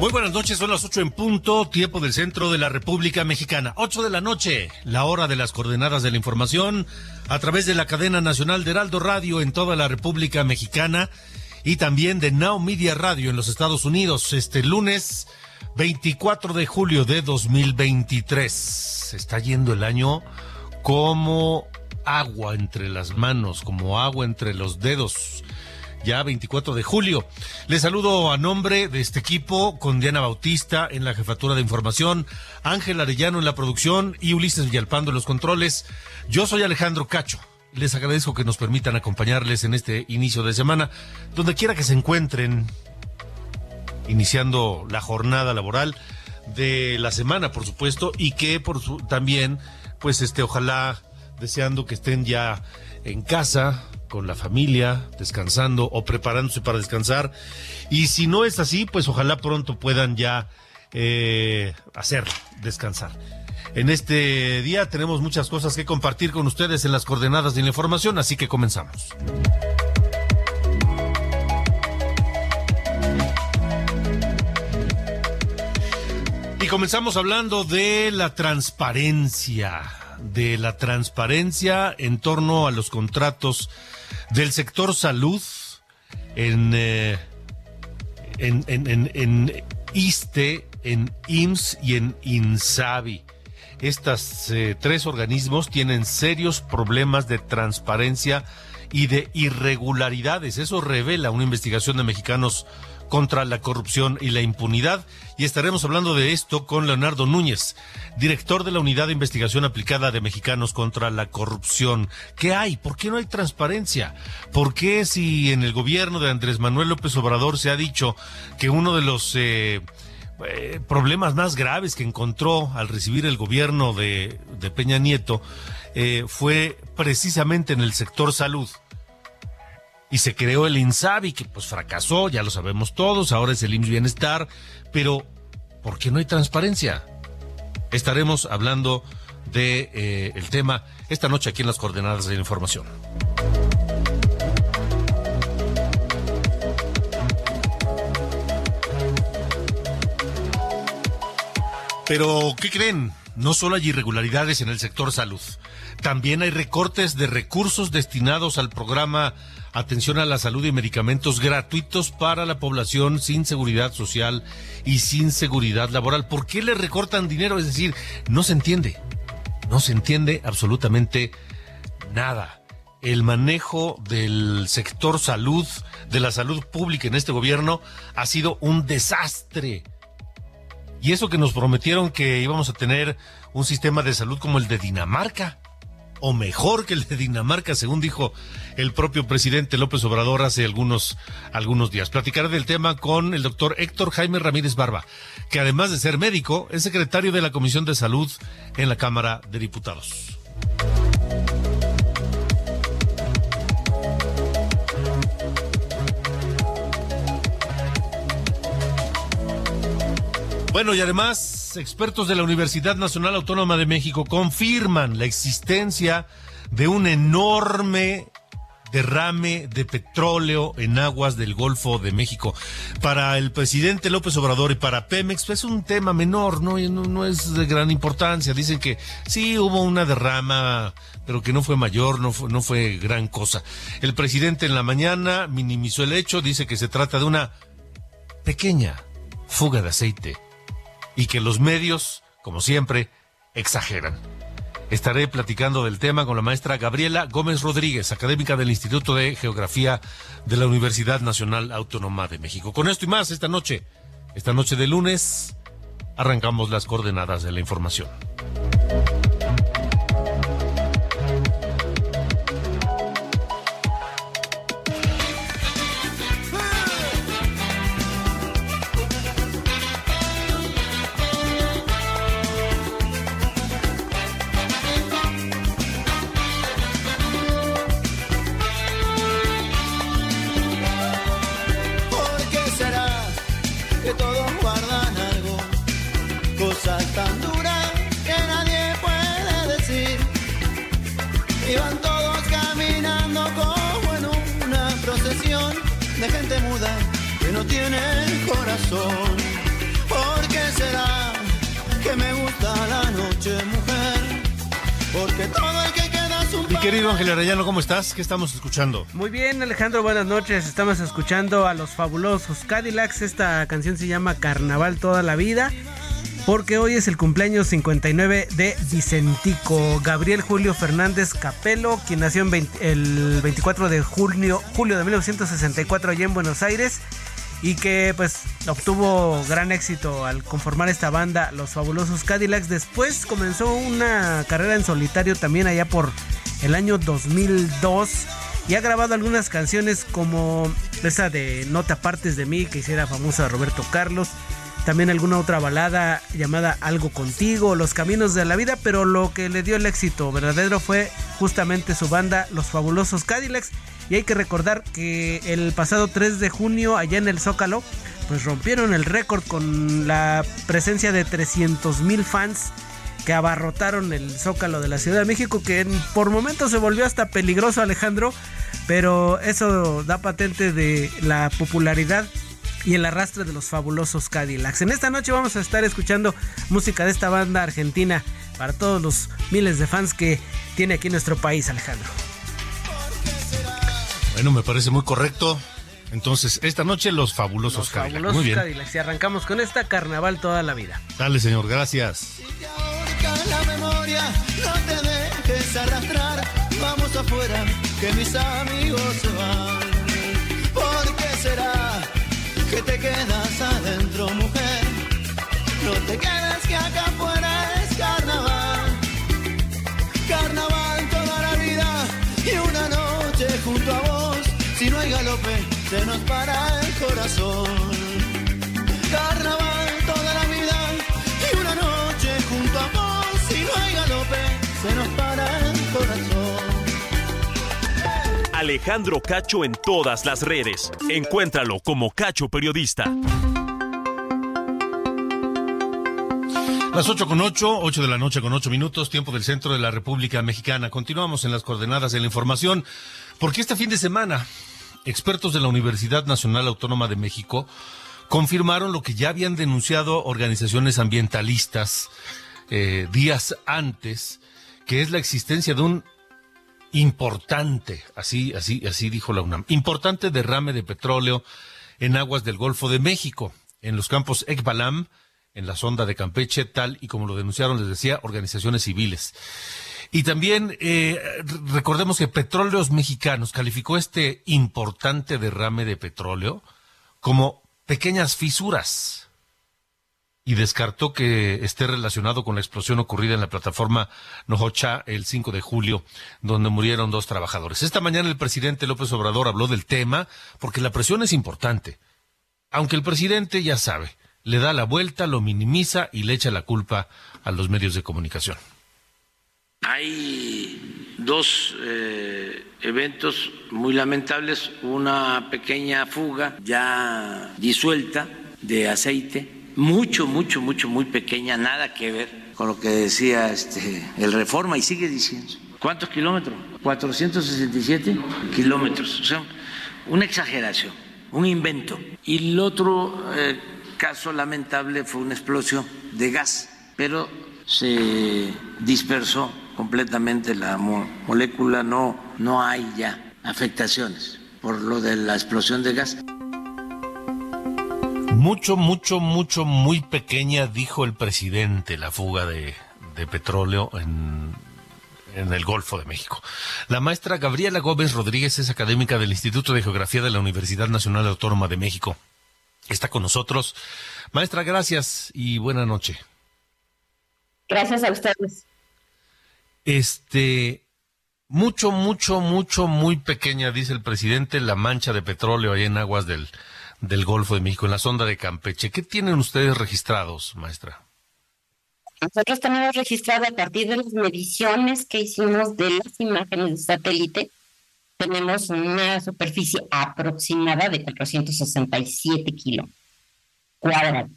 Muy buenas noches, son las ocho en punto, tiempo del centro de la República Mexicana. Ocho de la noche, la hora de las coordenadas de la información, a través de la cadena nacional de Heraldo Radio en toda la República Mexicana y también de Now Media Radio en los Estados Unidos. Este lunes 24 de julio de 2023. Se está yendo el año como agua entre las manos, como agua entre los dedos ya 24 de julio. Les saludo a nombre de este equipo con Diana Bautista en la jefatura de información, Ángel Arellano en la producción y Ulises Villalpando en los controles. Yo soy Alejandro Cacho. Les agradezco que nos permitan acompañarles en este inicio de semana, donde quiera que se encuentren, iniciando la jornada laboral de la semana, por supuesto, y que por su, también, pues este, ojalá deseando que estén ya en casa, con la familia, descansando o preparándose para descansar. Y si no es así, pues ojalá pronto puedan ya eh, hacer descansar. En este día tenemos muchas cosas que compartir con ustedes en las coordenadas de la información, así que comenzamos. Y comenzamos hablando de la transparencia, de la transparencia en torno a los contratos del sector salud en, eh, en, en, en, en, ISTE, en IMSS y en INSABI. Estas eh, tres organismos tienen serios problemas de transparencia y de irregularidades. Eso revela una investigación de mexicanos contra la corrupción y la impunidad. Y estaremos hablando de esto con Leonardo Núñez, director de la Unidad de Investigación Aplicada de Mexicanos contra la Corrupción. ¿Qué hay? ¿Por qué no hay transparencia? ¿Por qué si en el gobierno de Andrés Manuel López Obrador se ha dicho que uno de los... Eh, eh, problemas más graves que encontró al recibir el gobierno de, Peña Nieto eh, fue precisamente en el sector salud y se creó el INSABI, que pues fracasó, ya lo sabemos todos, ahora es el IMSS Bienestar, pero ¿por qué no hay transparencia? Estaremos hablando de eh, el tema esta noche aquí en las coordenadas de la información. Pero, ¿qué creen? No solo hay irregularidades en el sector salud, también hay recortes de recursos destinados al programa Atención a la Salud y Medicamentos gratuitos para la población sin seguridad social y sin seguridad laboral. ¿Por qué le recortan dinero? Es decir, no se entiende, no se entiende absolutamente nada. El manejo del sector salud, de la salud pública en este gobierno, ha sido un desastre y eso que nos prometieron que íbamos a tener un sistema de salud como el de Dinamarca, o mejor que el de Dinamarca, según dijo el propio presidente López Obrador hace algunos, algunos días. Platicaré del tema con el doctor Héctor Jaime Ramírez Barba, que además de ser médico, es secretario de la Comisión de Salud en la Cámara de Diputados. Bueno, y además, expertos de la Universidad Nacional Autónoma de México confirman la existencia de un enorme derrame de petróleo en aguas del Golfo de México. Para el presidente López Obrador y para Pemex pues, es un tema menor, ¿no? no, es de gran importancia. Dicen que sí hubo una derrama, pero que no fue mayor, no fue, no fue gran cosa. El presidente en la mañana minimizó el hecho, dice que se trata de una pequeña fuga de aceite y que los medios como siempre, exageran. Estaré platicando del tema con la maestra Gabriela Gómez Rodríguez, académica del Instituto de Geografía de la Universidad Nacional Autónoma de México. Con esto y más, esta noche, esta noche de lunes, arrancamos las coordenadas de la información. ¿Qué estamos escuchando? Muy bien, Alejandro, buenas noches. Estamos escuchando a los fabulosos Cadillacs. Esta canción se llama Carnaval toda la vida. Porque hoy es el cumpleaños 59 de Vicentico Gabriel Julio Fernández Capelo, quien nació el 24 de junio, julio de 1964 allá en Buenos Aires y que pues obtuvo gran éxito al conformar esta banda Los Fabulosos Cadillacs. Después comenzó una carrera en solitario también allá por el año 2002 y ha grabado algunas canciones como esa de No te apartes de mí que hiciera famosa Roberto Carlos. También alguna otra balada llamada Algo contigo, Los Caminos de la Vida, pero lo que le dio el éxito verdadero fue justamente su banda Los Fabulosos Cadillacs. Y hay que recordar que el pasado 3 de junio allá en el Zócalo, pues rompieron el récord con la presencia de 300 mil fans que abarrotaron el zócalo de la Ciudad de México, que por momentos se volvió hasta peligroso Alejandro, pero eso da patente de la popularidad y el arrastre de los fabulosos Cadillacs. En esta noche vamos a estar escuchando música de esta banda argentina para todos los miles de fans que tiene aquí nuestro país, Alejandro. Bueno, me parece muy correcto. Entonces, esta noche los fabulosos Cadillacs. muy bien. Cadillacs. Y arrancamos con esta carnaval toda la vida. Dale, señor, gracias la memoria, no te dejes arrastrar, vamos afuera, que mis amigos se van. ¿Por qué será que te quedas adentro, mujer? No te quedes que acá afuera es carnaval. Carnaval toda la vida y una noche junto a vos. Si no hay galope, se nos para el corazón. Alejandro Cacho en todas las redes. Encuéntralo como Cacho Periodista. Las 8 con 8, 8 de la noche con 8 minutos, tiempo del centro de la República Mexicana. Continuamos en las coordenadas de la información, porque este fin de semana, expertos de la Universidad Nacional Autónoma de México confirmaron lo que ya habían denunciado organizaciones ambientalistas eh, días antes, que es la existencia de un importante, así, así, así dijo la UNAM, importante derrame de petróleo en aguas del Golfo de México, en los campos Ekbalam, en la sonda de Campeche, tal y como lo denunciaron, les decía, organizaciones civiles. Y también eh, recordemos que Petróleos Mexicanos calificó este importante derrame de petróleo como pequeñas fisuras y descartó que esté relacionado con la explosión ocurrida en la plataforma Nojocha el 5 de julio, donde murieron dos trabajadores. Esta mañana el presidente López Obrador habló del tema porque la presión es importante. Aunque el presidente ya sabe, le da la vuelta, lo minimiza y le echa la culpa a los medios de comunicación. Hay dos eh, eventos muy lamentables, una pequeña fuga ya disuelta de aceite mucho, mucho, mucho, muy pequeña, nada que ver con lo que decía este, el Reforma y sigue diciendo. ¿Cuántos kilómetros? 467 kilómetros. O sea, una exageración, un invento. Y el otro eh, caso lamentable fue una explosión de gas, pero se dispersó completamente la molécula, no, no hay ya afectaciones por lo de la explosión de gas. Mucho, mucho, mucho, muy pequeña, dijo el presidente, la fuga de, de petróleo en, en el Golfo de México. La maestra Gabriela Gómez Rodríguez es académica del Instituto de Geografía de la Universidad Nacional Autónoma de México. Está con nosotros. Maestra, gracias y buena noche. Gracias a ustedes. Este, mucho, mucho, mucho, muy pequeña, dice el presidente, la mancha de petróleo ahí en aguas del, del Golfo de México, en la sonda de Campeche. ¿Qué tienen ustedes registrados, maestra? Nosotros tenemos registrado a partir de las mediciones que hicimos de las imágenes de satélite, tenemos una superficie aproximada de 467 kilos cuadrados.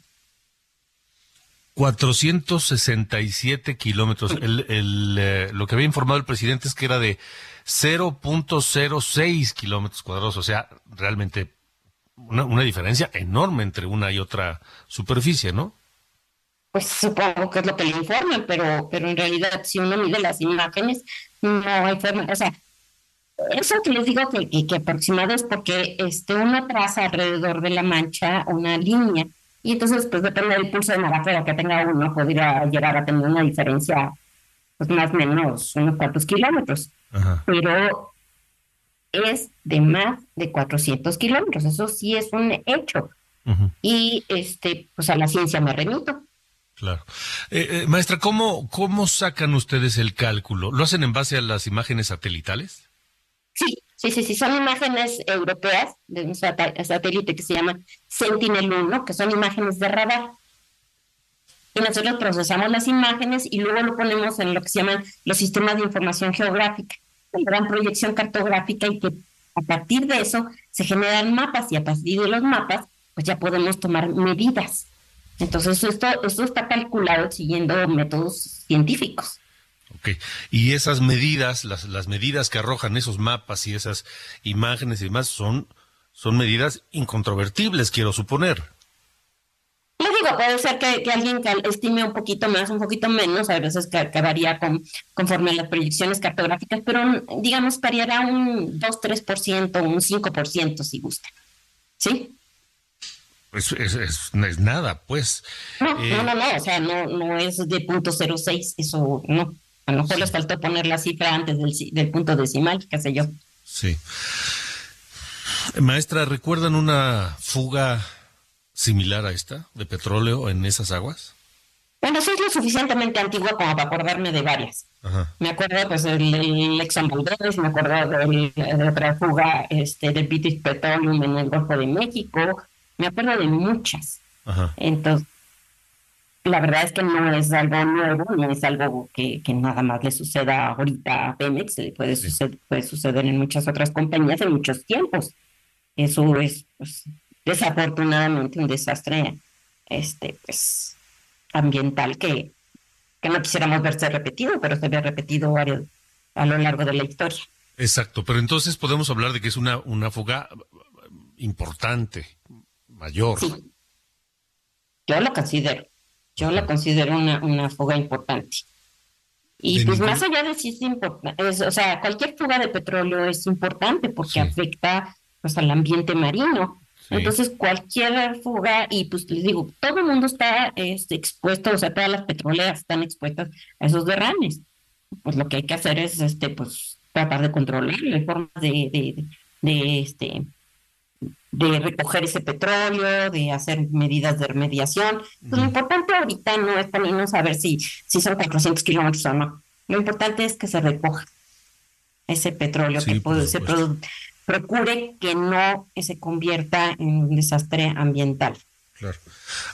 467 kilómetros. El, el, eh, lo que había informado el presidente es que era de 0.06 kilómetros cuadrados, o sea, realmente una, una diferencia enorme entre una y otra superficie, ¿no? Pues supongo que es lo que le informan, pero, pero en realidad si uno mide las imágenes, no hay forma, o sea, eso que les digo que, que, que aproximado es porque este, uno traza alrededor de la mancha una línea y entonces pues depende del pulso de marafera que tenga uno, podría llegar a tener una diferencia pues más o menos unos cuantos kilómetros, Ajá. pero es de más de 400 kilómetros, eso sí es un hecho. Y este, pues a la ciencia me remito. claro. Eh, eh, maestra, ¿cómo, ¿cómo sacan ustedes el cálculo? ¿Lo hacen en base a las imágenes satelitales? Sí, sí, sí, sí, son imágenes europeas de un satélite que se llama Sentinel-1, que son imágenes de radar. Y nosotros procesamos las imágenes y luego lo ponemos en lo que se llaman los sistemas de información geográfica, dan proyección cartográfica y que a partir de eso se generan mapas y a partir de los mapas pues ya podemos tomar medidas. Entonces esto, esto está calculado siguiendo métodos científicos. Ok. Y esas medidas, las, las medidas que arrojan esos mapas y esas imágenes y demás son, son medidas incontrovertibles, quiero suponer. Les digo, puede ser que, que alguien cal- estime un poquito más, un poquito menos, a veces que, que varía con, conforme a las proyecciones cartográficas, pero digamos variará un 2-3%, un 5% si gusta. ¿Sí? Es, es, es- no es nada, pues. No, Eh, no, no, no, o sea, no, no es de punto 06, eso no. A lo mejor les faltó poner la cifra antes del, del punto decimal, qué sé yo. Sí. Maestra, ¿recuerdan una fuga similar a esta de petróleo en esas aguas? Bueno, soy lo suficientemente antigua como para acordarme de varias. Ajá. Me acuerdo pues del, del Exxon Valdez, me acuerdo del- de otra fuga este, del British Petroleum en el Golfo de México, me acuerdo de muchas. Ajá. Entonces, la verdad es que no es algo nuevo, no es algo que, que nada más le suceda ahorita a Pemex, puede, Sí. suceder, puede suceder en muchas otras compañías en muchos tiempos. Eso es pues, desafortunadamente un desastre este, pues, ambiental que, que no quisiéramos verse repetido, pero se ve repetido varios, a lo largo de la historia. Exacto, pero entonces podemos hablar de que es una, una fuga importante, mayor. Sí, yo lo considero, yo lo considero una, una fuga importante. Y De pues ningún- más allá de si es importante, o sea, cualquier fuga de petróleo es importante porque Sí. afecta pues al ambiente marino. Sí. Entonces cualquier fuga, y pues les digo, todo el mundo está este, expuesto, o sea, todas las petroleras están expuestas a esos derrames. Pues lo que hay que hacer es este, pues tratar de controlar las formas de, de, de, este de recoger ese petróleo, de hacer medidas de remediación. Pues lo importante ahorita no es también no saber si, si son 400 kilómetros o no. Lo importante es que se recoja ese petróleo, Sí, que puede- se produ- procure que no se convierta en un desastre ambiental. Claro.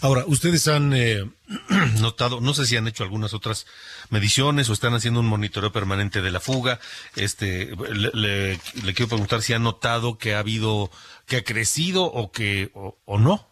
Ahora, ustedes han eh, notado, no sé si han hecho algunas otras mediciones o están haciendo un monitoreo permanente de la fuga. Este, le, le- le quiero preguntar si han notado que ha habido, que ha crecido o que, o, o no.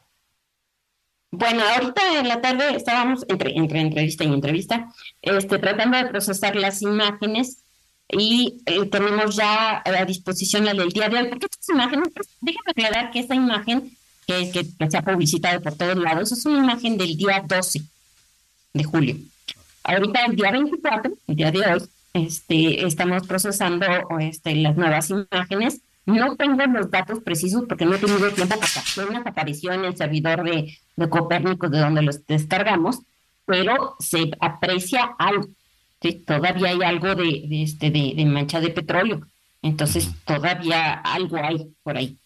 Bueno, ahorita en la tarde estábamos entre, entre entrevista y entrevista, este, tratando de procesar las imágenes y eh, tenemos ya a disposición la del día de hoy. Porque estas imágenes, déjame aclarar que esta imagen que, que, que se ha publicitado por todos lados es una imagen del día 12 de julio. Ahorita el día 24, el día de hoy, este, estamos procesando este, las nuevas imágenes No tengo los datos precisos porque no he tenido tiempo porque apenas apareció en el servidor de, de Copérnico de donde los descargamos, pero se aprecia algo. Todavía hay algo de, este, de, de mancha de petróleo. Entonces, todavía algo hay por ahí.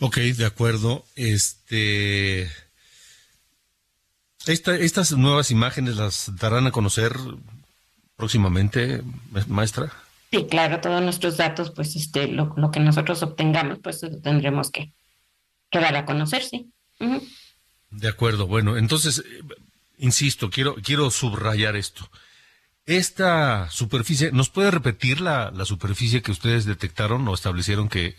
Ok, de acuerdo. Este. ¿Estas nuevas imágenes las darán a conocer próximamente, maestra? Sí, claro, todos nuestros datos, pues este, lo, que nosotros obtengamos, pues tendremos que, dar a conocer, sí. De acuerdo, bueno, entonces, eh, insisto, quiero, quiero subrayar esto. Esta superficie, ¿nos puede repetir la, la superficie que ustedes detectaron o establecieron que...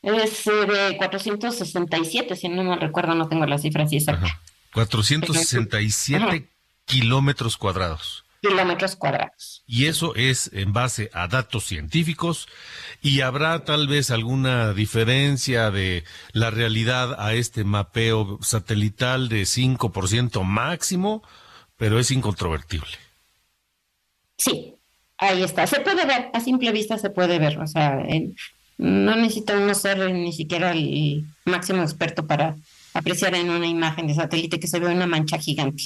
es eh, de 467, si no me recuerdo, no tengo la cifra así exacta. 467 kilómetros cuadrados. Kilómetros cuadrados. Y eso es en base a datos científicos y habrá tal vez alguna diferencia de la realidad a este mapeo satelital de 5% máximo, pero es incontrovertible. Sí, ahí está. Se puede ver, a simple vista se puede ver. O sea, no necesita uno ser ni siquiera el máximo experto para apreciar en una imagen de satélite que se ve una mancha gigante.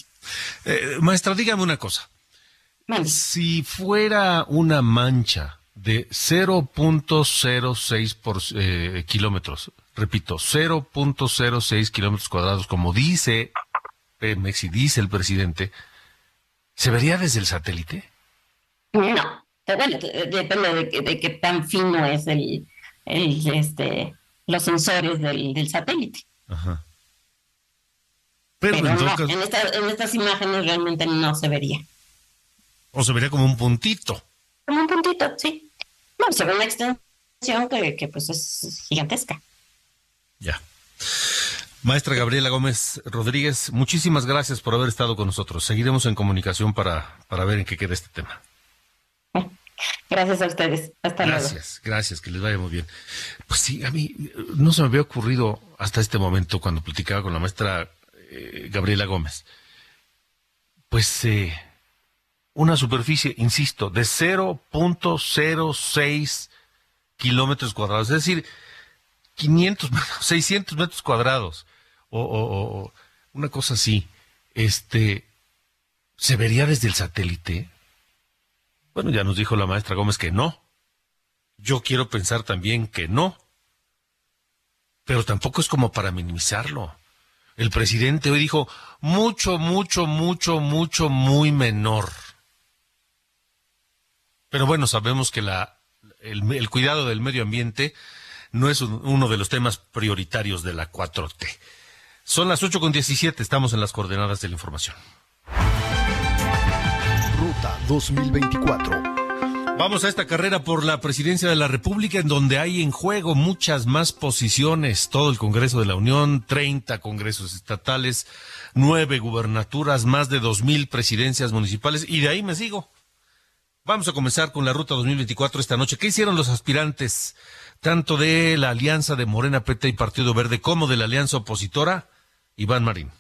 Eh, maestra, dígame una cosa. Si fuera una mancha de 0.06 por eh, kilómetros, repito, 0.06 kilómetros cuadrados, como dice Pemex y dice el presidente, ¿se vería desde el satélite? No, bueno, depende de, qué tan fino es el, este, los sensores del, satélite. Ajá. Pero, en, estas imágenes realmente no se vería. ¿O se vería como un puntito? Como un puntito, sí. No, se ve una extensión que, que pues es gigantesca. Ya. Maestra Gabriela Gómez Rodríguez, muchísimas gracias por haber estado con nosotros. Seguiremos en comunicación para, para ver en qué queda este tema. Gracias a ustedes. Hasta luego. Gracias, gracias, que les vaya muy bien. Pues sí, a mí no se me había ocurrido hasta este momento cuando platicaba con la maestra eh, Gabriela Gómez. Pues eh, una superficie, insisto, de 0.06 kilómetros cuadrados, es decir, 500, 600 metros cuadrados, o, o una cosa así, este, ¿se vería desde el satélite? Bueno, ya nos dijo la maestra Gómez que no. Yo quiero pensar también que no. Pero tampoco es como para minimizarlo. El presidente hoy dijo mucho, mucho, mucho, mucho, muy menor. Pero bueno, sabemos que el, cuidado del medio ambiente no es uno de los temas prioritarios de la 4T. Son las 8.17, estamos en las coordenadas de la información. 2024. Vamos a esta carrera por la presidencia de la República en donde hay en juego muchas más posiciones, todo el Congreso de la Unión, 30 congresos estatales, nueve gubernaturas, más de dos mil presidencias municipales y de ahí me sigo. Vamos a comenzar con la ruta 2024 esta noche. ¿Qué hicieron los aspirantes tanto de la alianza de Morena, PT y Partido Verde como de la alianza opositora? Iván Marín.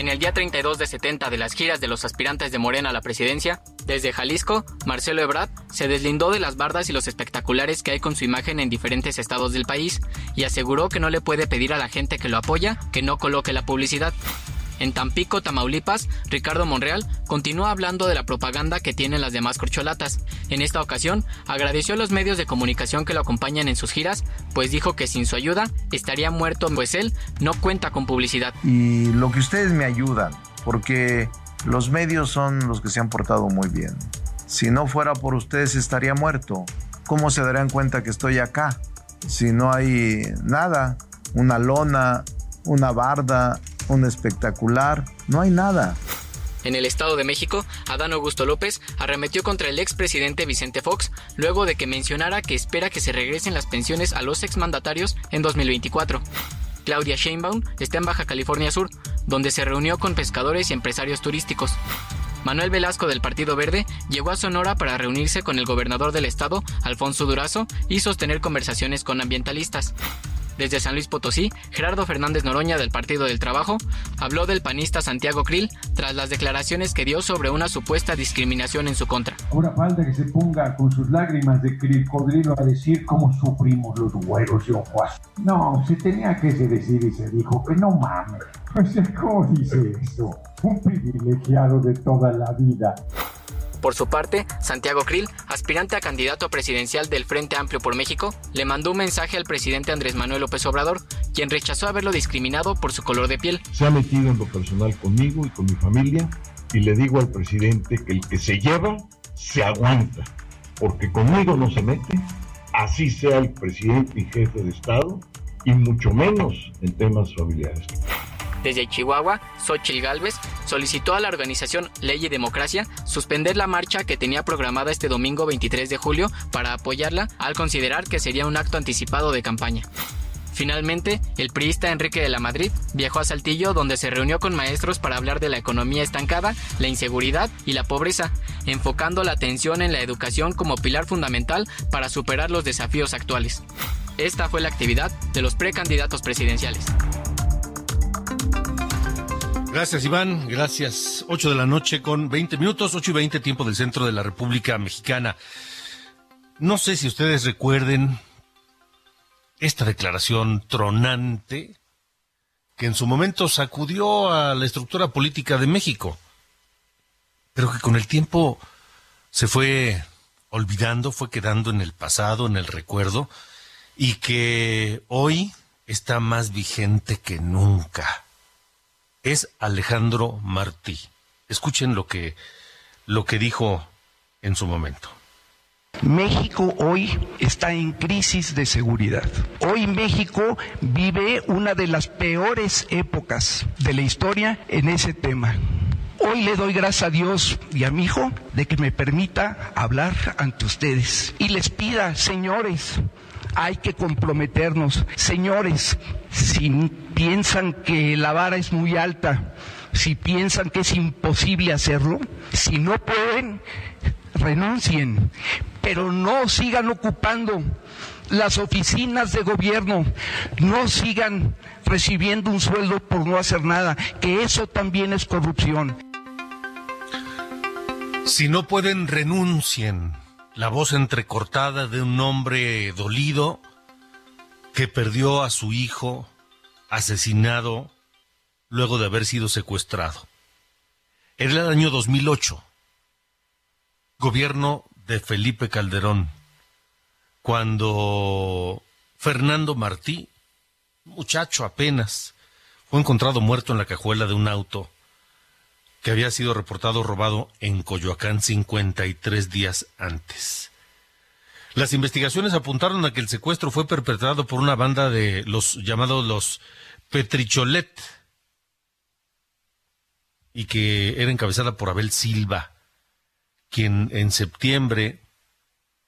En el día 32 de 70 de las giras de los aspirantes de Morena a la presidencia, desde Jalisco, Marcelo Ebrard se deslindó de las bardas y los espectaculares que hay con su imagen en diferentes estados del país y aseguró que no le puede pedir a la gente que lo apoya que no coloque la publicidad. En Tampico, Tamaulipas, Ricardo Monreal continúa hablando de la propaganda que tienen las demás corcholatas. En esta ocasión, agradeció a los medios de comunicación que lo acompañan en sus giras, pues dijo que sin su ayuda estaría muerto, pues él no cuenta con publicidad. Y lo que ustedes me ayudan, porque los medios son los que se han portado muy bien. Si no fuera por ustedes estaría muerto. ¿Cómo se darían cuenta que estoy acá? Si no hay nada, una lona, una barda, un espectacular, no hay nada. En el Estado de México, Adán Augusto López arremetió contra el expresidente Vicente Fox luego de que mencionara que espera que se regresen las pensiones a los exmandatarios en 2024. Claudia Sheinbaum está en Baja California Sur, donde se reunió con pescadores y empresarios turísticos. Manuel Velasco del Partido Verde llegó a Sonora para reunirse con el gobernador del estado, Alfonso Durazo, y sostener conversaciones con ambientalistas. Desde San Luis Potosí, Gerardo Fernández Noroña del Partido del Trabajo habló del panista Santiago Krill tras las declaraciones que dio sobre una supuesta discriminación en su contra. Ahora falta que se ponga con sus lágrimas de crocodrilo a decir cómo sufrimos los güeros y ojos. No, se tenía que decir y se dijo que no mames. Pues, ¿cómo dice eso? Un privilegiado de toda la vida. Por su parte, Santiago Krill, aspirante a candidato presidencial del Frente Amplio por México, le mandó un mensaje al presidente Andrés Manuel López Obrador, quien rechazó haberlo discriminado por su color de piel. Se ha metido en lo personal conmigo y con mi familia y le digo al presidente que el que se lleva, se aguanta, porque conmigo no se mete, así sea el presidente y jefe de Estado, y mucho menos en temas familiares. Desde Chihuahua, Xochitl Gálvez solicitó a la organización Ley y Democracia suspender la marcha que tenía programada este domingo 23 de julio para apoyarla al considerar que sería un acto anticipado de campaña. Finalmente, el priista Enrique de la Madrid viajó a Saltillo donde se reunió con maestros para hablar de la economía estancada, la inseguridad y la pobreza, enfocando la atención en la educación como pilar fundamental para superar los desafíos actuales. Esta fue la actividad de los precandidatos presidenciales. Gracias, Iván. Gracias. 8 de la noche con 20 minutos, 8 y 20 tiempo del centro de la República Mexicana. No sé si ustedes recuerden esta declaración tronante que en su momento sacudió a la estructura política de México, pero que con el tiempo se fue olvidando, fue quedando en el pasado, en el recuerdo, y que hoy está más vigente que nunca es Alejandro Martí. Escuchen lo que, lo que dijo en su momento. México hoy está en crisis de seguridad. Hoy México vive una de las peores épocas de la historia en ese tema. Hoy le doy gracias a Dios y a mi hijo de que me permita hablar ante ustedes y les pida, señores, hay que comprometernos. Señores, si piensan que la vara es muy alta, si piensan que es imposible hacerlo, si no pueden, renuncien, pero no sigan ocupando las oficinas de gobierno, no sigan recibiendo un sueldo por no hacer nada, que eso también es corrupción. Si no pueden, renuncien la voz entrecortada de un hombre dolido que perdió a su hijo asesinado luego de haber sido secuestrado. Era el año 2008, gobierno de Felipe Calderón, cuando Fernando Martí, muchacho apenas, fue encontrado muerto en la cajuela de un auto que había sido reportado robado en Coyoacán 53 días antes. Las investigaciones apuntaron a que el secuestro fue perpetrado por una banda de los llamados los Petricholet y que era encabezada por Abel Silva, quien en septiembre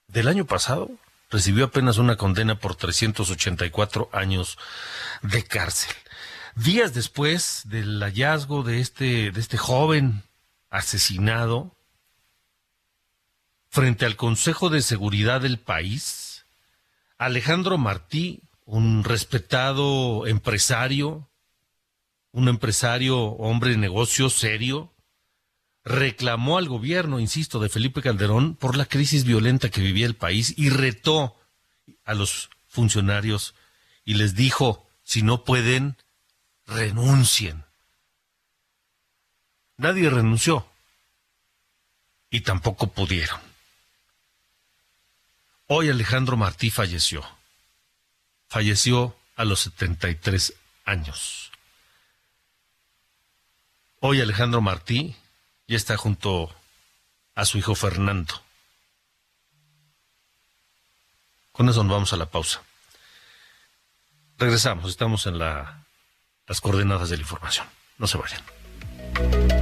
del año pasado recibió apenas una condena por 384 años de cárcel. Días después del hallazgo de este, de este joven asesinado, frente al Consejo de Seguridad del país, Alejandro Martí, un respetado empresario, un empresario, hombre de negocios serio, reclamó al gobierno, insisto, de Felipe Calderón por la crisis violenta que vivía el país y retó a los funcionarios y les dijo, si no pueden, renuncien. Nadie renunció y tampoco pudieron. Hoy Alejandro Martí falleció. Falleció a los 73 años. Hoy Alejandro Martí ya está junto a su hijo Fernando. Con eso nos vamos a la pausa. Regresamos, estamos en la las coordenadas de la información. No se vayan.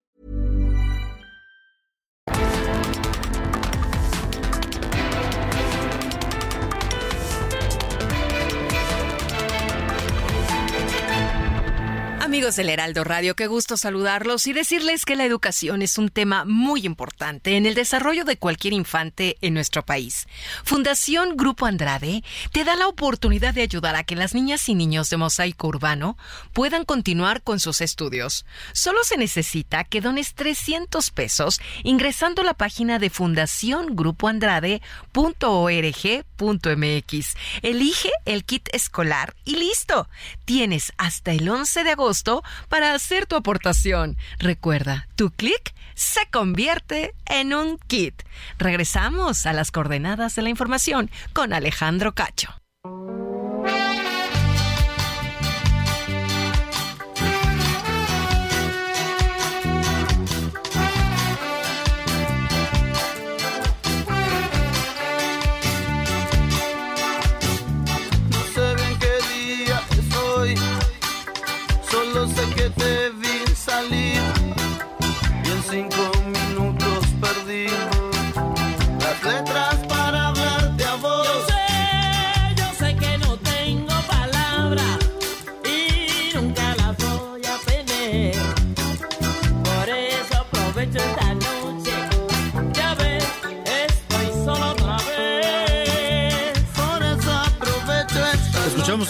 Amigos del Heraldo Radio, qué gusto saludarlos y decirles que la educación es un tema muy importante en el desarrollo de cualquier infante en nuestro país. Fundación Grupo Andrade te da la oportunidad de ayudar a que las niñas y niños de mosaico urbano puedan continuar con sus estudios. Solo se necesita que dones 300 pesos ingresando a la página de fundaciongrupoandrade.org.mx. Elige el kit escolar y listo. Tienes hasta el 11 de agosto para hacer tu aportación. Recuerda, tu clic se convierte en un kit. Regresamos a las coordenadas de la información con Alejandro Cacho.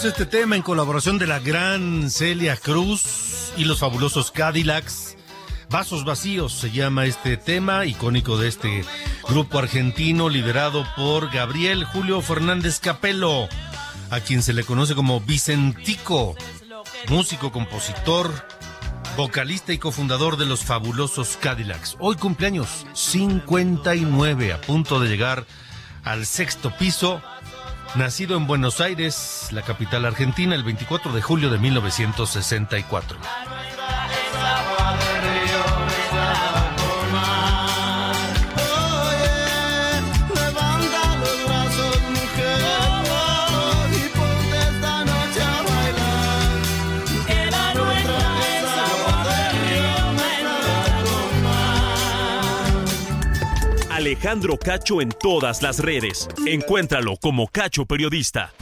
Este tema en colaboración de la gran Celia Cruz y los fabulosos Cadillacs. Vasos vacíos se llama este tema, icónico de este grupo argentino liderado por Gabriel Julio Fernández Capello, a quien se le conoce como Vicentico, músico, compositor, vocalista y cofundador de los fabulosos Cadillacs. Hoy cumpleaños 59, a punto de llegar al sexto piso. Nacido en Buenos Aires, la capital argentina, el 24 de julio de 1964. Alejandro Cacho en todas las redes. Encuéntralo como Cacho Periodista.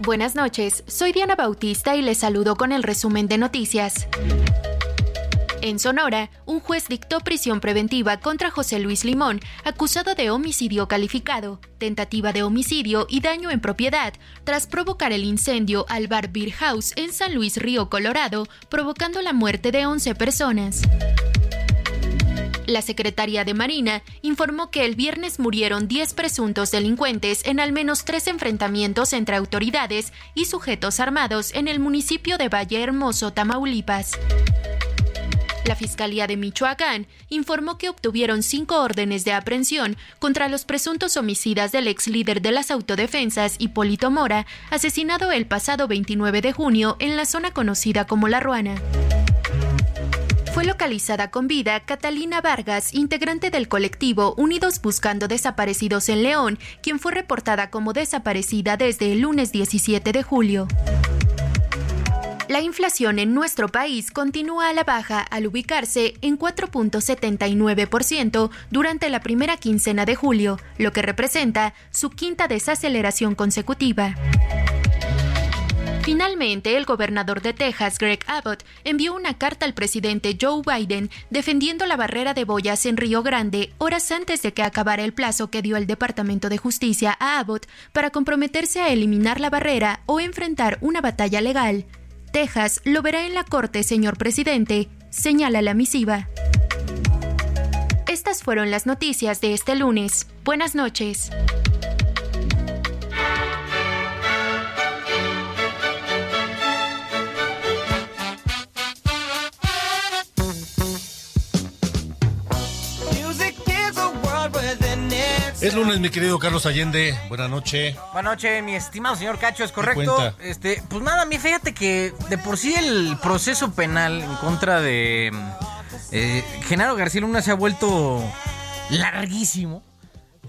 Buenas noches, soy Diana Bautista y les saludo con el resumen de noticias. En Sonora, un juez dictó prisión preventiva contra José Luis Limón, acusado de homicidio calificado, tentativa de homicidio y daño en propiedad, tras provocar el incendio al bar Beer House en San Luis Río Colorado, provocando la muerte de 11 personas. La Secretaría de Marina informó que el viernes murieron 10 presuntos delincuentes en al menos tres enfrentamientos entre autoridades y sujetos armados en el municipio de Valle Hermoso, Tamaulipas. La Fiscalía de Michoacán informó que obtuvieron cinco órdenes de aprehensión contra los presuntos homicidas del ex líder de las autodefensas, Hipólito Mora, asesinado el pasado 29 de junio en la zona conocida como La Ruana. Fue localizada con vida Catalina Vargas, integrante del colectivo Unidos Buscando Desaparecidos en León, quien fue reportada como desaparecida desde el lunes 17 de julio. La inflación en nuestro país continúa a la baja al ubicarse en 4.79% durante la primera quincena de julio, lo que representa su quinta desaceleración consecutiva. Finalmente, el gobernador de Texas, Greg Abbott, envió una carta al presidente Joe Biden defendiendo la barrera de boyas en Río Grande horas antes de que acabara el plazo que dio el Departamento de Justicia a Abbott para comprometerse a eliminar la barrera o enfrentar una batalla legal. Texas lo verá en la corte, señor presidente, señala la misiva. Estas fueron las noticias de este lunes. Buenas noches. Es lunes, mi querido Carlos Allende. Buenas noches. Buenas noches, mi estimado señor Cacho, es correcto. Este, pues nada, mi fíjate que de por sí el proceso penal en contra de eh, Genaro García Luna se ha vuelto larguísimo.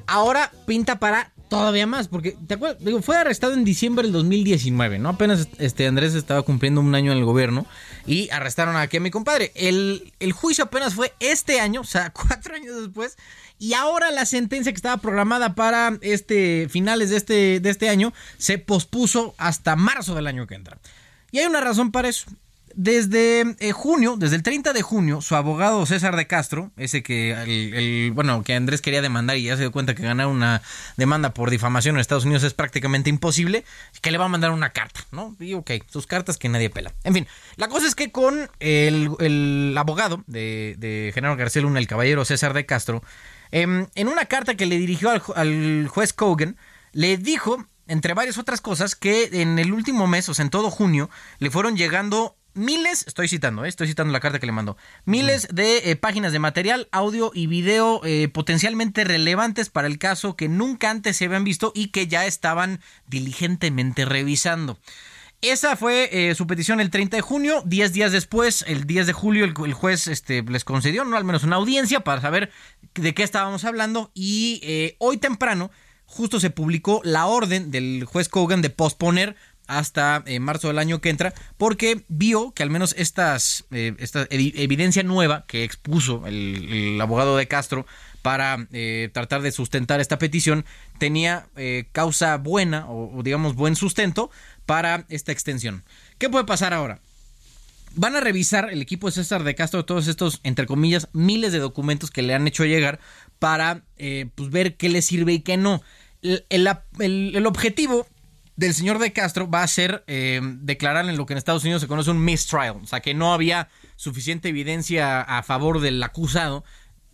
Ahora pinta para todavía más, porque te acuerdas, digo, fue arrestado en diciembre del 2019, ¿no? Apenas este Andrés estaba cumpliendo un año en el gobierno y arrestaron aquí a mi compadre. El, el juicio apenas fue este año, o sea, cuatro años después. Y ahora la sentencia que estaba programada para este finales de este, de este año se pospuso hasta marzo del año que entra. Y hay una razón para eso. Desde eh, junio, desde el 30 de junio, su abogado César de Castro, ese que el, bueno, que Andrés quería demandar y ya se dio cuenta que ganar una demanda por difamación en Estados Unidos es prácticamente imposible, que le va a mandar una carta, ¿no? Y ok, sus cartas que nadie pela. En fin, la cosa es que con el, el abogado de, de Genaro García Luna, el caballero César de Castro, em, en una carta que le dirigió al, al juez Kogan, le dijo, entre varias otras cosas, que en el último mes, o sea, en todo junio, le fueron llegando miles, estoy citando, eh, estoy citando la carta que le mandó, miles de eh, páginas de material, audio y video eh, potencialmente relevantes para el caso que nunca antes se habían visto y que ya estaban diligentemente revisando. Esa fue eh, su petición el 30 de junio. Diez días después, el 10 de julio, el, el juez este, les concedió, ¿no? Al menos una audiencia para saber de qué estábamos hablando. Y eh, hoy temprano, justo se publicó la orden del juez Kogan de posponer hasta eh, marzo del año que entra, porque vio que al menos estas, eh, esta evi- evidencia nueva que expuso el, abogado de Castro para eh, tratar de sustentar esta petición tenía eh, causa buena o, digamos buen sustento para esta extensión. ¿Qué puede pasar ahora? Van a revisar el equipo de César de Castro todos estos, entre comillas, miles de documentos que le han hecho llegar para eh, pues, ver qué le sirve y qué no. El- el- el objetivo del señor de Castro va a ser eh, declarar en lo que en Estados Unidos se conoce un mistrial, o sea que no había suficiente evidencia a favor del acusado,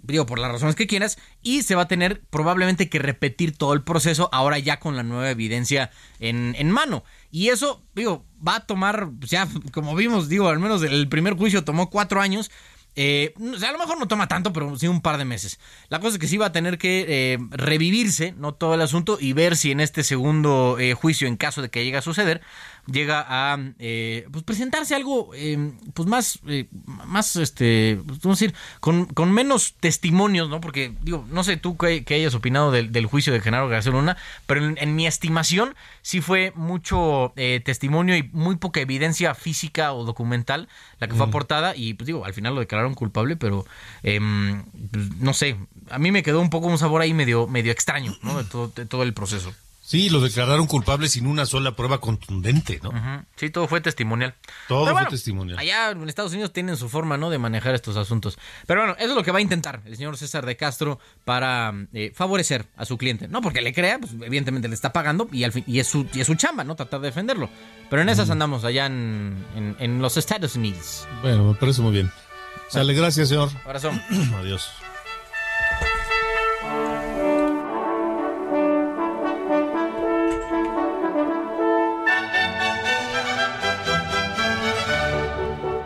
digo por las razones que quieras, y se va a tener probablemente que repetir todo el proceso ahora ya con la nueva evidencia en, en mano. Y eso, digo, va a tomar, ya como vimos, digo, al menos el primer juicio tomó cuatro años. Eh, a lo mejor no toma tanto, pero sí un par de meses. La cosa es que sí va a tener que eh, revivirse, no todo el asunto, y ver si en este segundo eh, juicio, en caso de que llegue a suceder, llega a eh, pues presentarse algo eh, pues más eh, más este pues, vamos a decir con, con menos testimonios no porque digo no sé tú qué, qué hayas opinado del, del juicio de Genaro García Luna pero en, en mi estimación sí fue mucho eh, testimonio y muy poca evidencia física o documental la que fue Mm. aportada y pues digo al final lo declararon culpable pero em, pues, no sé a mí me quedó un poco un sabor ahí medio medio extraño no de todo, de todo el proceso Sí, lo declararon culpable sin una sola prueba contundente, ¿no? Ujú. Sí, todo fue testimonial. Todo fue testimonial. Allá en Estados Unidos tienen su forma, ¿no? De manejar estos asuntos. Pero bueno, eso es lo que va a intentar el señor César de Castro para eh, favorecer a su cliente. No porque le crea, pues evidentemente le está pagando y, al fin, y, es, su, y es su chamba, ¿no? Tratar de defenderlo. Pero en esas andamos allá en, en- en los Estados Unidos. Bueno, me parece muy bien. Sale, gracias, señor. Abrazo. Adiós.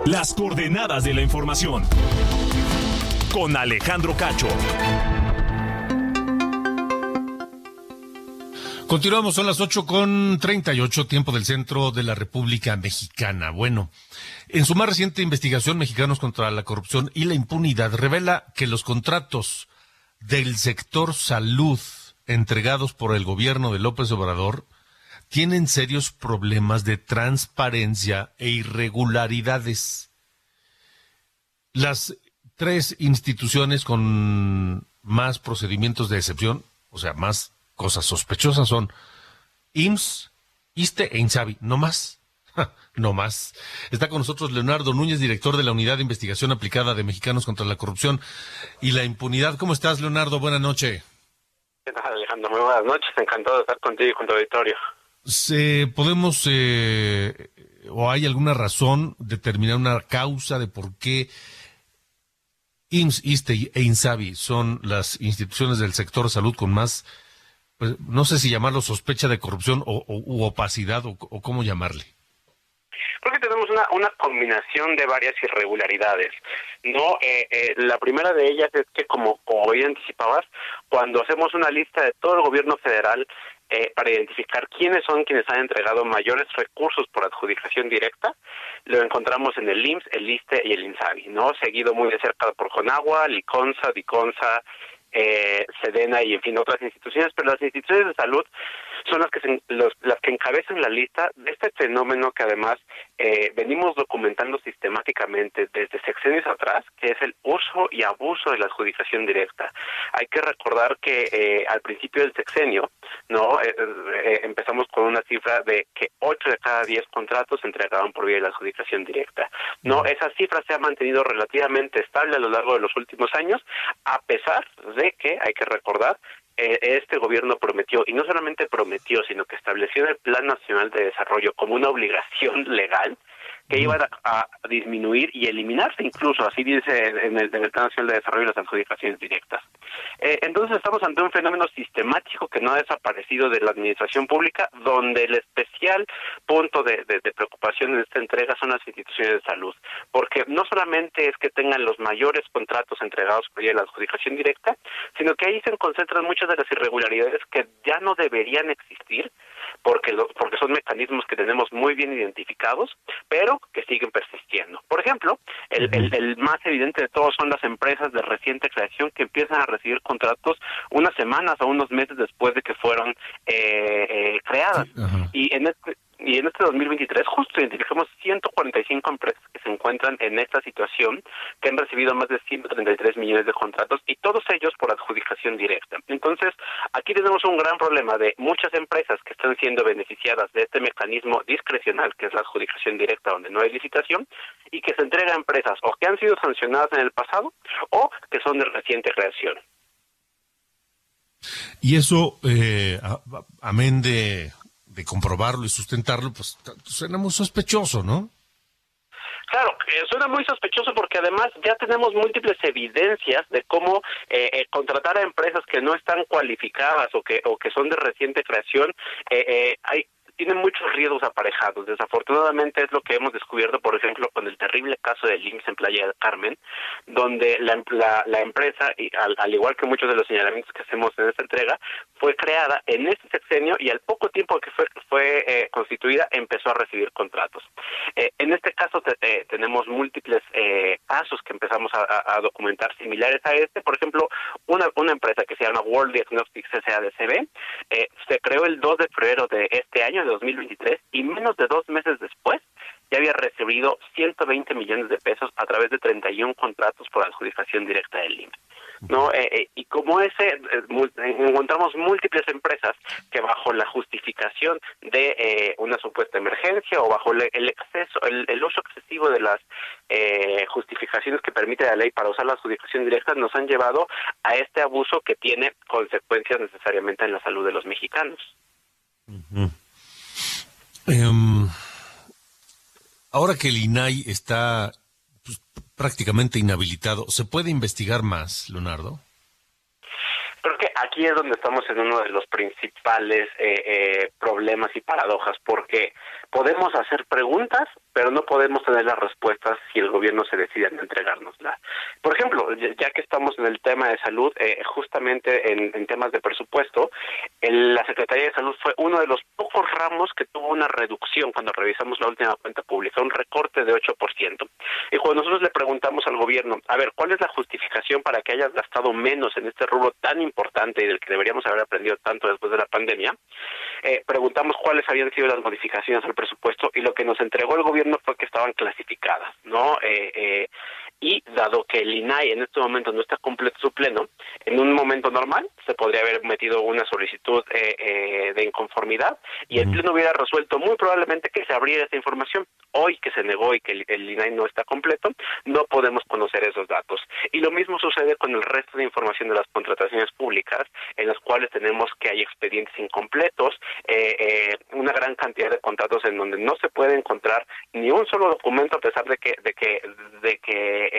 Las coordenadas de la información. Con Alejandro Cacho. Continuamos, son las 8 con 38, tiempo del centro de la República Mexicana. Bueno, en su más reciente investigación, Mexicanos contra la Corrupción y la Impunidad revela que los contratos del sector salud entregados por el gobierno de López Obrador tienen serios problemas de transparencia e irregularidades. Las tres instituciones con más procedimientos de excepción, o sea, más cosas sospechosas son IMSS, ISTE e INSABI, no más. No más. Está con nosotros Leonardo Núñez, director de la Unidad de Investigación Aplicada de Mexicanos contra la Corrupción y la Impunidad. ¿Cómo estás, Leonardo? Buenas noches. ¿Qué tal, Alejandro? Muy buenas noches. Encantado de estar contigo y con tu auditorio. ¿Se, ¿Podemos eh, o hay alguna razón determinar una causa de por qué IMSS, ISTE e INSABI son las instituciones del sector salud con más, pues, no sé si llamarlo sospecha de corrupción o, u opacidad o, o cómo llamarle? Creo que tenemos una, una combinación de varias irregularidades. No, Eh, eh, la primera de ellas es que, como, como bien anticipabas, cuando hacemos una lista de todo el gobierno federal eh, para identificar quiénes son quienes han entregado mayores recursos por adjudicación directa, lo encontramos en el IMSS, el ISTE y el INSABI, ¿no? Seguido muy de cerca por Conagua, Liconza, Diconza, eh, Sedena y en fin otras instituciones, pero las instituciones de salud son las que se- los- las que encabezan la lista de este fenómeno que además eh, venimos documentando sistemáticamente desde sexenios atrás, que es el uso y abuso de la adjudicación directa. Hay que recordar que eh, al principio del sexenio, no Eh, eh, empezamos con una cifra de que 8 de cada 10 contratos se entregaban por vía de la adjudicación directa. No, esa cifra se ha mantenido relativamente estable a lo largo de los últimos años, a pesar de que hay que recordar eh, este gobierno prometió, y no solamente prometió, sino que estableció en el Plan Nacional de Desarrollo como una obligación legal que iban a, a disminuir y eliminarse incluso, así dice en el, en el Plan Nacional de Desarrollo, las adjudicaciones directas. Eh, entonces estamos ante un fenómeno sistemático que no ha desaparecido de la administración pública, donde el especial punto de, de- de preocupación en esta entrega son las instituciones de salud, porque no solamente es que tengan los mayores contratos entregados por la adjudicación directa, sino que ahí se concentran muchas de las irregularidades que ya no deberían existir, porque lo- porque son mecanismos que tenemos muy bien identificados, pero que siguen persistiendo. Por ejemplo, el, el- el más evidente de todos son las empresas de reciente creación que empiezan a recibir contratos unas semanas o unos meses después de que fueron eh, eh, creadas. Y en este y en este 2023 justo identificamos 145 empresas que se encuentran en esta situación, que han recibido más de 133 millones de contratos y todos ellos por adjudicación directa. Entonces, aquí tenemos un gran problema de muchas empresas que están siendo beneficiadas de este mecanismo discrecional, que es la adjudicación directa, donde no hay licitación, y que se entrega a empresas o que han sido sancionadas en el pasado o que son de reciente creación. Y eso, eh, amén de, de comprobarlo y sustentarlo, pues suena muy sospechoso, ¿no? Claro, eh, suena muy sospechoso porque además ya tenemos múltiples evidencias de cómo eh, eh, contratar a empresas que no están cualificadas o que o que son de reciente creación, eh, eh, hay tienen muchos riesgos aparejados. Desafortunadamente es lo que hemos descubierto, por ejemplo, con el terrible caso del IMSS en Playa del Carmen, donde la, la, la empresa, y al, al igual que muchos de los señalamientos que hacemos en esta entrega, fue creada en este sexenio y al poco tiempo que fue, fue eh, constituida empezó a recibir contratos. Eh, en este caso te- eh, tenemos múltiples eh, casos que empezamos a documentar similares a este. Por ejemplo, una, una empresa que se llama World Diagnostics SADCB eh, se creó el 2 de febrero de este año, de 2023, y menos de dos meses después ya había recibido 120 millones de pesos a través de 31 contratos por adjudicación directa del IMSS. ¿no? Eh, eh, y como ese, eh, encontramos múltiples empresas que bajo la justificación de eh, una supuesta emergencia o bajo el, el exceso, el, uso excesivo de las eh, justificaciones que permite la ley para usar la adjudicación directa nos han llevado a este abuso que tiene consecuencias necesariamente en la salud de los mexicanos. Em, ahora que el INAI está pues, prácticamente inhabilitado, ¿se puede investigar más, Leonardo? Creo que aquí es donde estamos en uno de los principales eh, eh, problemas y paradojas, porque podemos hacer preguntas, pero no podemos tener las respuestas si el gobierno se decide no entregárnoslas. Por ejemplo, ya que estamos en el tema de salud, eh, justamente en, en temas de presupuesto, el- la Secretaría de Salud fue uno de los pocos ramos que tuvo una reducción cuando revisamos la última cuenta pública, un recorte de 8%. Y cuando nosotros le preguntamos al gobierno, a ver, ¿cuál es la justificación para que hayas gastado menos en este rubro tan importante y del que deberíamos haber aprendido tanto después de la pandemia? Eh, preguntamos cuáles habían sido las modificaciones al presupuesto y lo que nos entregó el gobierno fue que estaban clasificadas, ¿no? Eh, eh, y dado que el INAI en este momento no está completo su pleno, en un momento normal se podría haber metido una solicitud eh, eh, de inconformidad y el pleno hubiera resuelto muy probablemente que se abriera esa información. Hoy que se negó y que el, el INAI no está completo, no podemos conocer esos datos. Y lo mismo sucede con el resto de información de las contrataciones públicas, en las cuales tenemos que hay expedientes incompletos, eh, eh, una gran cantidad de contratos en donde no se puede encontrar ni un solo documento a pesar de que de que de que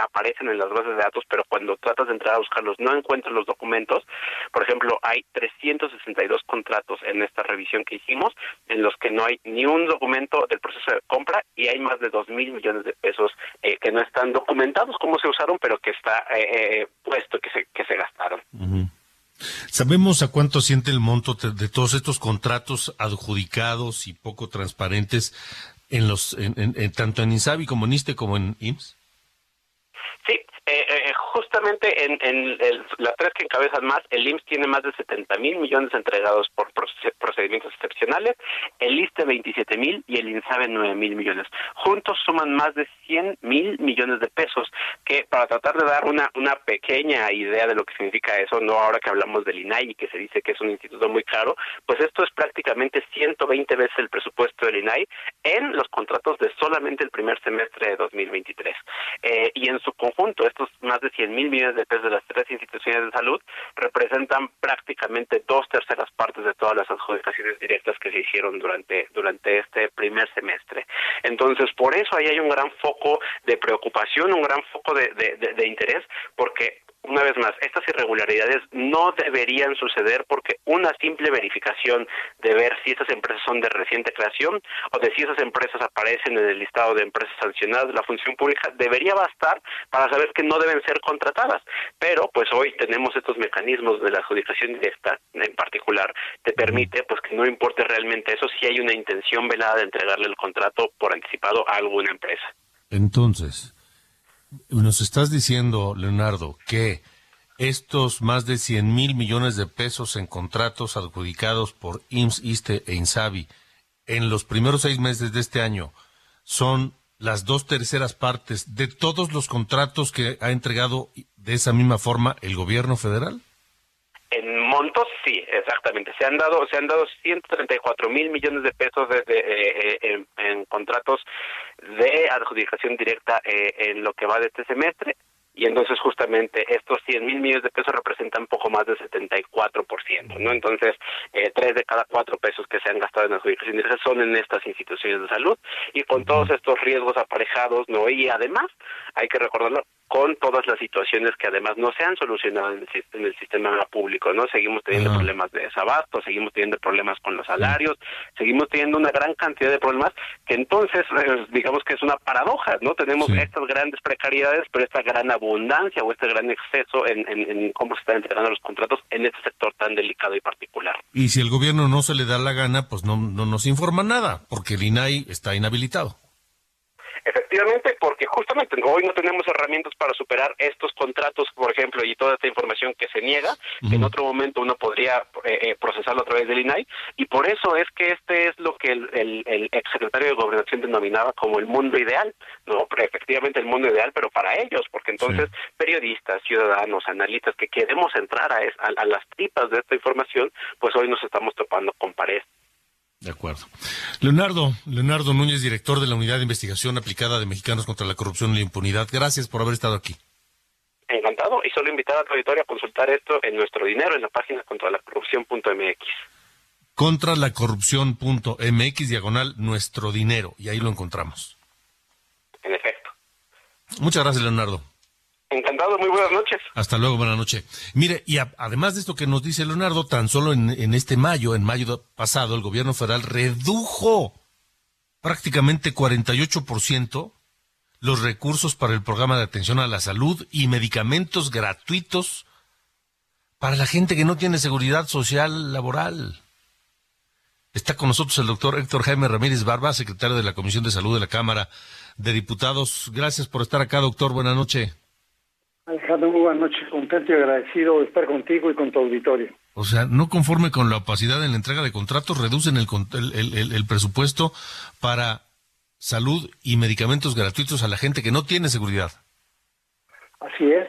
aparecen en las bases de datos, pero cuando tratas de entrar a buscarlos no encuentras los documentos. Por ejemplo, hay 362 contratos en esta revisión que hicimos en los que no hay ni un documento del proceso de compra y hay más de 2 mil millones de pesos eh, que no están documentados cómo se usaron, pero que está eh, eh, puesto que se, que se gastaron. ¿Sabemos a cuánto siente el monto de, todos estos contratos adjudicados y poco transparentes en los en, en- en- tanto en INSABI como en ISTE como en IMSS? Sí, eh, eh, en, las tres que encabezan más, el IMSS tiene más de 70 mil millones entregados por proce- procedimientos excepcionales, el ISTE 27 mil y el INSABE 9 mil millones. Juntos suman más de 100 mil millones de pesos, que para tratar de dar una, una pequeña idea de lo que significa eso, no ahora que hablamos del INAI y que se dice que es un instituto muy caro, pues esto es prácticamente 120 veces el presupuesto del INAI en los contratos de solamente el primer semestre de 2023. Eh, y en su conjunto, estos más de 100 mil de pesos de las tres instituciones de salud representan prácticamente dos terceras partes de todas las adjudicaciones directas que se hicieron durante, durante este primer semestre. Entonces, por eso ahí hay un gran foco de preocupación, un gran foco de interés, porque una vez más, estas irregularidades no deberían suceder porque una simple verificación de ver si esas empresas son de reciente creación o de si esas empresas aparecen en el listado de empresas sancionadas de la función pública debería bastar para saber que no deben ser contratadas. Pero pues hoy tenemos estos mecanismos de la adjudicación directa en particular, te permite pues que no importe realmente eso si hay una intención velada de entregarle el contrato por anticipado a alguna empresa. Entonces, nos estás diciendo, Leonardo, que estos más de 100 mil millones de pesos en contratos adjudicados por IMSS, ISTE e INSABI en los primeros seis meses de este año son las dos terceras partes de todos los contratos que ha entregado de esa misma forma el gobierno federal. En montos, sí, exactamente. Se han dado, se han dado 134 mil millones de pesos de, de, eh, eh, en, en contratos de adjudicación directa eh, en lo que va de este semestre. Y entonces justamente estos 100 mil millones de pesos representan poco más del 74%, ¿no? Entonces, eh, tres de cada cuatro pesos que se han gastado en adjudicación directa son en estas instituciones de salud y con todos estos riesgos aparejados, ¿no? Y además, hay que recordarlo, con todas las situaciones que además no se han solucionado en el, sis- en el sistema público, ¿no? Seguimos teniendo problemas de desabasto, seguimos teniendo problemas con los salarios, seguimos teniendo una gran cantidad de problemas que entonces, eh, digamos que es una paradoja, ¿no? Tenemos estas grandes precariedades, pero esta gran abundancia o este gran exceso en, en- en cómo se están entregando los contratos en este sector tan delicado y particular. Y si el gobierno no se le da la gana, pues no, no nos informa nada, porque el INAI está inhabilitado. Efectivamente, porque justamente hoy no tenemos herramientas para superar estos contratos, por ejemplo, y toda esta información que se niega, que en otro momento uno podría eh, eh, procesarlo a través del INAI, y por eso es que este es lo que el, el, el exsecretario de Gobernación denominaba como el mundo ideal, no, pero efectivamente el mundo ideal, pero para ellos, porque entonces periodistas, ciudadanos, analistas que queremos entrar a, es- a, a las tripas de esta información, pues hoy nos estamos topando con pared. De acuerdo. Leonardo, Leonardo Núñez, director de la Unidad de Investigación Aplicada de Mexicanos contra la Corrupción y la Impunidad. Gracias por haber estado aquí. Encantado, y solo invitar a tu auditorio a consultar esto en nuestro dinero en la página contra la corrupción.mx. Contra la corrupción.mx, diagonal, nuestro dinero. Y ahí lo encontramos. En efecto. Muchas gracias, Leonardo. Encantado, muy buenas noches. Hasta luego, buena noche. Mire, y además de esto que nos dice Leonardo, tan solo en, en este mayo, en mayo pasado, el gobierno federal redujo prácticamente 48% los recursos para el programa de atención a la salud y medicamentos gratuitos para la gente que no tiene seguridad social laboral. Está con nosotros el doctor Héctor Jaime Ramírez Barba, secretario de la Comisión de Salud de la Cámara de Diputados. Gracias por estar acá, doctor. Buenas noches. Alejandro, muy buenas noches. Contento y agradecido de estar contigo y con tu auditorio. O sea, no conforme con la opacidad en la entrega de contratos, reducen el, el- el- presupuesto para salud y medicamentos gratuitos a la gente que no tiene seguridad. Así es.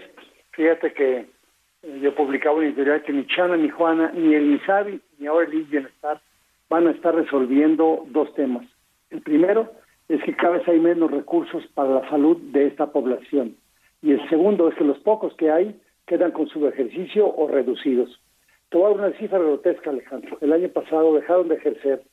Fíjate que eh, yo publicaba una editorial que ni Chana, ni Juana, ni el INSABI, ni ahora el Bienestar van a estar resolviendo dos temas. El primero es que cada vez hay menos recursos para la salud de esta población. Y el segundo es que los pocos que hay quedan con su ejercicio o reducidos. Te voy a dar una cifra grotesca, Alejandro. El año pasado dejaron de ejercer,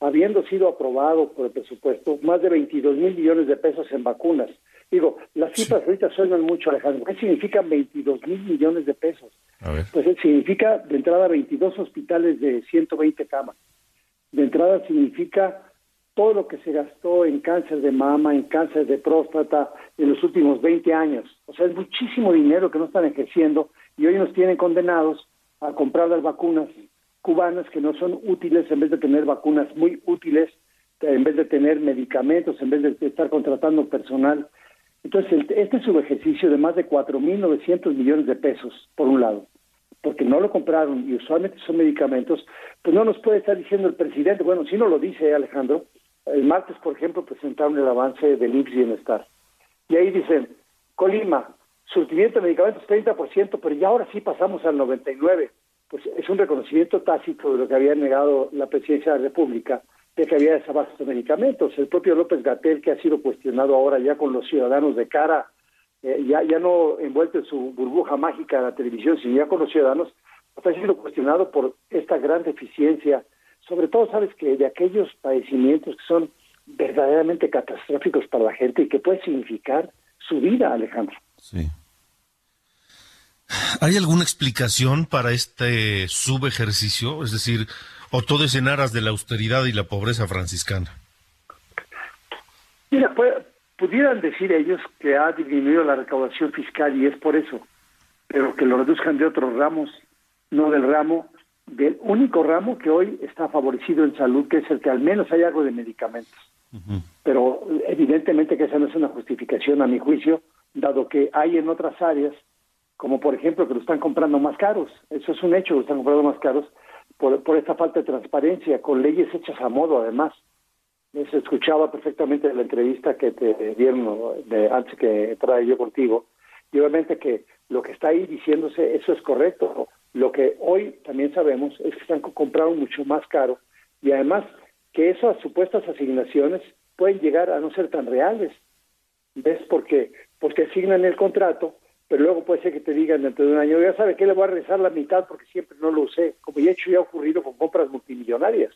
habiendo sido aprobado por el presupuesto, más de 22 mil millones de pesos en vacunas. Digo, las cifras ahorita suenan mucho, Alejandro. ¿Qué significan 22 mil millones de pesos? Pues eh, significa de entrada 22 hospitales de 120 camas. De entrada significa todo lo que se gastó en cáncer de mama, en cáncer de próstata en los últimos 20 años. O sea, es muchísimo dinero que no están ejerciendo y hoy nos tienen condenados a comprar las vacunas cubanas que no son útiles en vez de tener vacunas muy útiles, en vez de tener medicamentos, en vez de estar contratando personal. Entonces, este subejercicio de más de 4.900 millones de pesos, por un lado, porque no lo compraron y usualmente son medicamentos, pues no nos puede estar diciendo el presidente, bueno, si no lo dice Alejandro, el martes, por ejemplo, presentaron el avance del IMSS Bienestar. Y ahí dicen, Colima, surtimiento de medicamentos 30%, pero ya ahora sí pasamos al 99%. Pues es un reconocimiento tácito de lo que había negado la presidencia de la República, de que había desabasto de medicamentos. El propio López Gatel, que ha sido cuestionado ahora ya con los ciudadanos de cara, eh, ya, ya no envuelto en su burbuja mágica de la televisión, sino ya con los ciudadanos, está siendo cuestionado por esta gran deficiencia, sobre todo, sabes que de aquellos padecimientos que son verdaderamente catastróficos para la gente y que puede significar su vida, Alejandro. Sí. ¿Hay alguna explicación para este subejercicio? Es decir, o todo es en aras de la austeridad y la pobreza franciscana. Mira, pu- pudieran decir ellos que ha disminuido la recaudación fiscal y es por eso, pero que lo reduzcan de otros ramos, no del ramo, del único ramo que hoy está favorecido en salud, que es el que al menos hay algo de medicamentos. Pero evidentemente que esa no es una justificación a mi juicio, dado que hay en otras áreas, como por ejemplo que lo están comprando más caros, eso es un hecho, lo están comprando más caros por, por esta falta de transparencia, con leyes hechas a modo además. Se escuchaba perfectamente la entrevista que te dieron de, antes que trae yo contigo, y obviamente que lo que está ahí diciéndose, eso es correcto. Lo que hoy también sabemos es que están co- comprando mucho más caro y además que esas supuestas asignaciones pueden llegar a no ser tan reales. ¿Ves? Porque, porque asignan el contrato, pero luego puede ser que te digan dentro de un año, ya sabe que le voy a regresar la mitad porque siempre no lo usé, como ya hecho ya ha ocurrido con compras multimillonarias.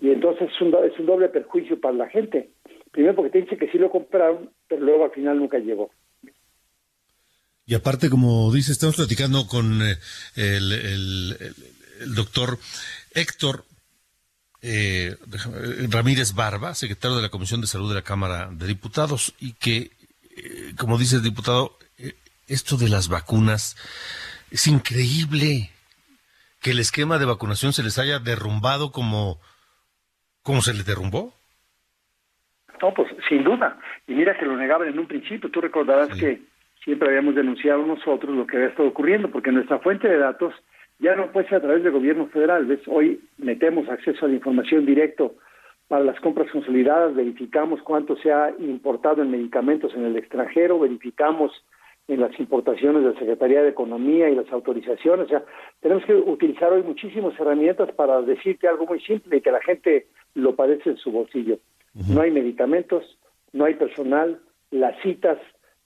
Y entonces es un, es un doble perjuicio para la gente. Primero porque te dice que sí lo compraron, pero luego al final nunca llegó. Y aparte, como dice, estamos platicando con eh, el, el- el- el doctor Héctor eh, eh, Ramírez Barba, secretario de la Comisión de Salud de la Cámara de Diputados, y que, eh, como dice el diputado, eh, esto de las vacunas es increíble que el esquema de vacunación se les haya derrumbado como, como se les derrumbó. No, pues sin duda. Y mira que lo negaban en un principio. Tú recordarás que siempre habíamos denunciado nosotros lo que había estado ocurriendo, porque nuestra fuente de datos ya no puede ser a través del gobierno federal. ¿Ves? Hoy metemos acceso a la información directo para las compras consolidadas, verificamos cuánto se ha importado en medicamentos en el extranjero, verificamos en las importaciones de la Secretaría de Economía y las autorizaciones. O sea, tenemos que utilizar hoy muchísimas herramientas para decirte algo muy simple y que la gente lo padece en su bolsillo. No hay medicamentos, no hay personal, las citas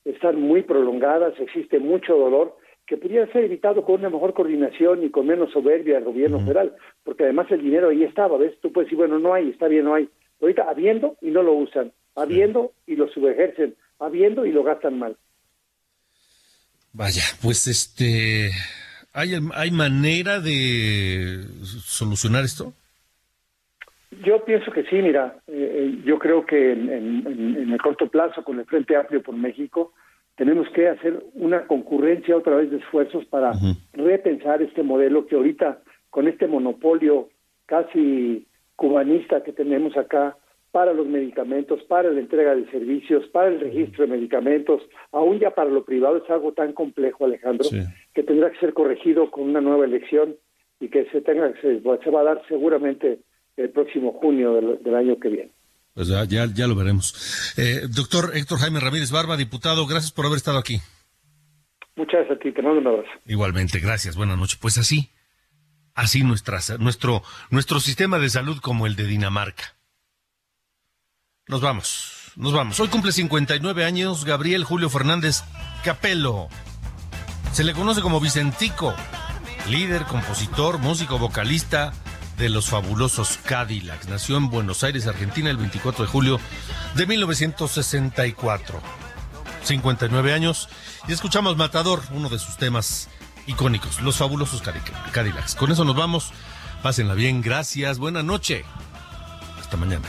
están muy prolongadas, existe mucho dolor que pudiera ser evitado con una mejor coordinación y con menos soberbia del gobierno federal, porque además el dinero ahí estaba, ¿ves? Tú puedes decir, bueno, no hay, está bien, no hay. Ahorita habiendo y no lo usan, habiendo y lo subejercen, habiendo y lo gastan mal. Vaya, pues este, ¿hay, hay manera de solucionar esto? Yo pienso que sí, mira, eh, eh, yo creo que en, en- en el corto plazo con el Frente Amplio por México tenemos que hacer una concurrencia otra vez de esfuerzos para repensar este modelo que ahorita con este monopolio casi cubanista que tenemos acá para los medicamentos, para la entrega de servicios, para el registro de medicamentos, aún ya para lo privado es algo tan complejo, Alejandro, que tendrá que ser corregido con una nueva elección y que se tenga se, se va a dar seguramente el próximo junio del, del año que viene. Pues ya, ya, ya lo veremos. Eh, doctor Héctor Jaime Ramírez Barba, diputado, gracias por haber estado aquí. Muchas gracias a ti, te mando un abrazo. Igualmente, gracias, buenas noches. Pues así, así nuestra, nuestro, nuestro sistema de salud como el de Dinamarca. Nos vamos, nos vamos. Hoy cumple 59 años Gabriel Julio Fernández Capello. Se le conoce como Vicentico, líder, compositor, músico, vocalista de los fabulosos Cadillacs. Nació en Buenos Aires, Argentina, el 24 de julio de 1964. 59 años y escuchamos Matador, uno de sus temas icónicos, los fabulosos Cadillacs. Con eso nos vamos. Pásenla bien, gracias, buena noche. Hasta mañana.